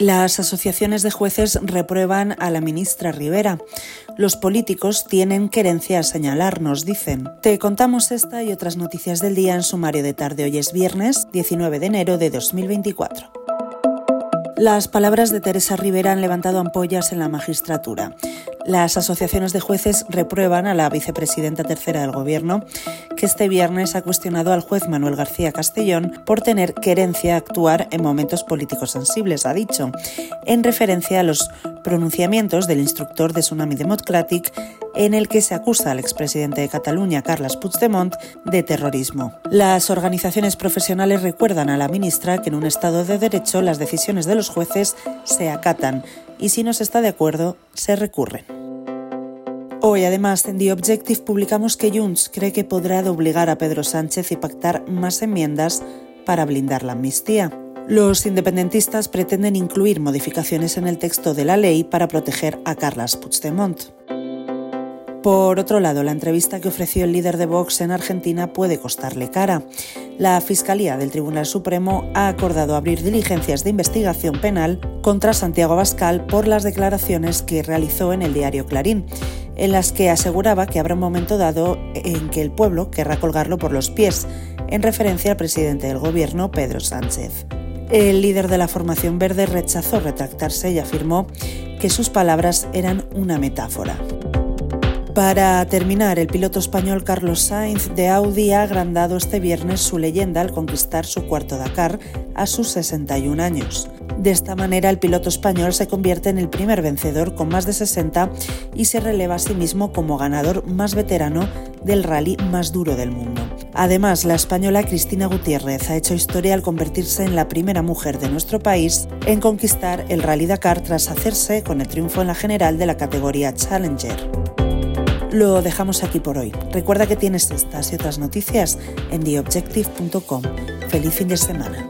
Las asociaciones de jueces reprueban a la ministra Rivera. Los políticos tienen querencia a señalarnos, dicen. Te contamos esta y otras noticias del día en sumario de tarde. Hoy es viernes 19 de enero de 2024. Las palabras de Teresa Rivera han levantado ampollas en la magistratura. Las asociaciones de jueces reprueban a la vicepresidenta tercera del Gobierno, que este viernes ha cuestionado al juez Manuel García Castellón por tener querencia a actuar en momentos políticos sensibles, ha dicho, en referencia a los pronunciamientos del instructor de Tsunami Democratic en el que se acusa al expresidente de Cataluña, Carles Puigdemont, de terrorismo. Las organizaciones profesionales recuerdan a la ministra que en un Estado de Derecho las decisiones de los jueces se acatan y si no se está de acuerdo, se recurren. Hoy, además, en The Objective publicamos que Junts cree que podrá obligar a Pedro Sánchez y pactar más enmiendas para blindar la amnistía. Los independentistas pretenden incluir modificaciones en el texto de la ley para proteger a Carles Puigdemont. Por otro lado, la entrevista que ofreció el líder de Vox en Argentina puede costarle cara. La Fiscalía del Tribunal Supremo ha acordado abrir diligencias de investigación penal contra Santiago Abascal por las declaraciones que realizó en el diario Clarín, en las que aseguraba que habrá un momento dado en que el pueblo querrá colgarlo por los pies, en referencia al presidente del gobierno, Pedro Sánchez. El líder de la formación verde rechazó retractarse y afirmó que sus palabras eran una metáfora. Para terminar, el piloto español Carlos Sainz de Audi ha agrandado este viernes su leyenda al conquistar su cuarto Dakar a sus 61 años. De esta manera, el piloto español se convierte en el primer vencedor con más de 60 y se releva a sí mismo como ganador más veterano del rally más duro del mundo. Además, la española Cristina Gutiérrez ha hecho historia al convertirse en la primera mujer de nuestro país en conquistar el Rally Dakar tras hacerse con el triunfo en la general de la categoría Challenger. Lo dejamos aquí por hoy. Recuerda que tienes estas y otras noticias en theobjective.com. Feliz fin de semana.